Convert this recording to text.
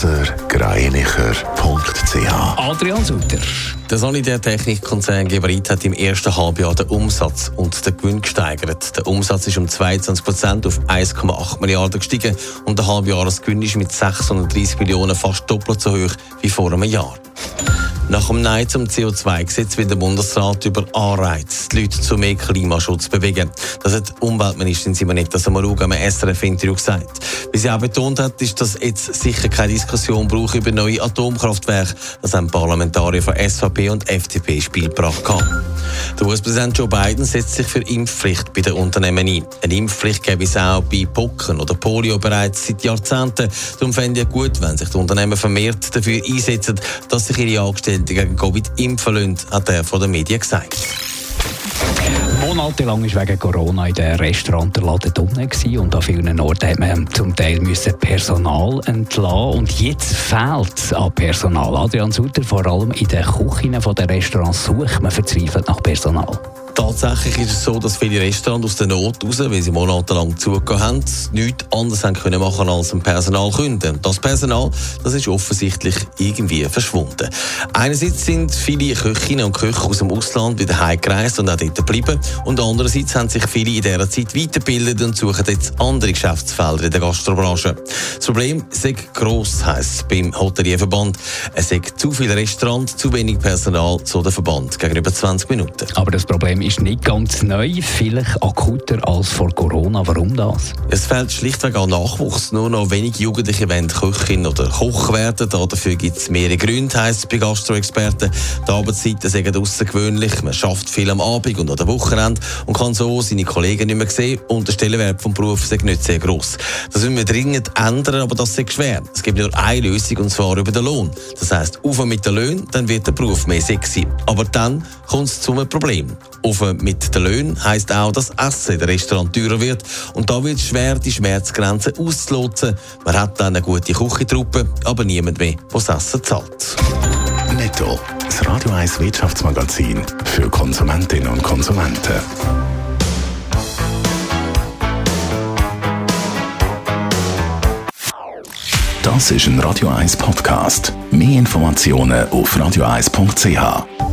blasergreinicher.ch Adrian Sutter. Der Sanitärtechnikkonzern Geberit hat im ersten Halbjahr den Umsatz und den Gewinn gesteigert. Der Umsatz ist um 22 Prozent auf 1,8 Milliarden gestiegen und der Halbjahresgewinn ist mit 630 Millionen fast doppelt so hoch wie vor einem Jahr. Nach dem Nein zum CO2-Gesetz will der Bundesrat über Anreize die Leute zu mehr Klimaschutz bewegen. Das hat Umweltministerin Simonetta Sommaruga am SRF-Interview gesagt. Wie sie auch betont hat, ist, dass jetzt sicher keine Diskussion braucht über neue Atomkraftwerke. Das haben Parlamentarier von SVP und FDP ins Spiel gebracht. Der US-Präsident Joe Biden setzt sich für Impfpflicht bei den Unternehmen ein. Eine Impfpflicht gäbe es auch bei Pocken oder Polio bereits seit Jahrzehnten. Darum fände ich gut, wenn sich die Unternehmen vermehrt dafür einsetzen, dass sich ihre Angestellten gegen Covid impfen lassen, hat er von den Medien gesagt. Monatelang war wegen Corona in den Restaurants der drinnen und an vielen Orten hat man zum Teil Personal entlassen und jetzt fehlt es an Personal. Adrian Sutter, vor allem in den Küchen der Restaurants sucht man verzweifelt nach Personal. Tatsächlich ist es so, dass viele Restaurants aus der Not raus, weil sie monatelang zugehört haben, nichts anderes haben können machen als ein Personal künden. Das Personal, das ist offensichtlich irgendwie verschwunden. Einerseits sind viele Köchinnen und Köche aus dem Ausland wieder heimgereist und auch dort geblieben. Und andererseits haben sich viele in dieser Zeit weitergebildet und suchen jetzt andere Geschäftsfelder in der Gastrobranche. Das Problem ist gross, heisst es beim Hotelierverband. Es sind zu viele Restaurants, zu wenig Personal, so der Verband, gegenüber 20 Minuten. Aber das Problem ist nicht ganz neu, vielleicht akuter als vor Corona. Warum das? Es fehlt schlichtweg an Nachwuchs. Nur noch wenige Jugendliche wollen Köchin oder Koch werden. Dafür gibt es mehrere Gründe, heisst es bei Gastroexperten. Die Arbeitszeiten sind außergewöhnlich. Man schafft viel am Abend und an der Wochenende und kann so seine Kollegen nicht mehr sehen. Und der Stellenwert des Berufs ist nicht sehr gross. Das müssen wir dringend ändern, aber das ist schwer. Es gibt nur eine Lösung und zwar über den Lohn. Das heisst, auf mit den Löhnen, dann wird der Beruf mehr sexy. Aber dann kommt es zu einem Problem. Auf Auf mit den Löhnen heisst auch, dass Essen in den Restaurant teurer wird. Und da wird es schwer, die Schmerzgrenze auszulotsen. Man hat dann eine gute Küchentruppe, aber niemand mehr, der das Essen zahlt. Netto, das Radio 1 Wirtschaftsmagazin für Konsumentinnen und Konsumenten. Das ist ein Radio 1 Podcast. Mehr Informationen auf radio1.ch.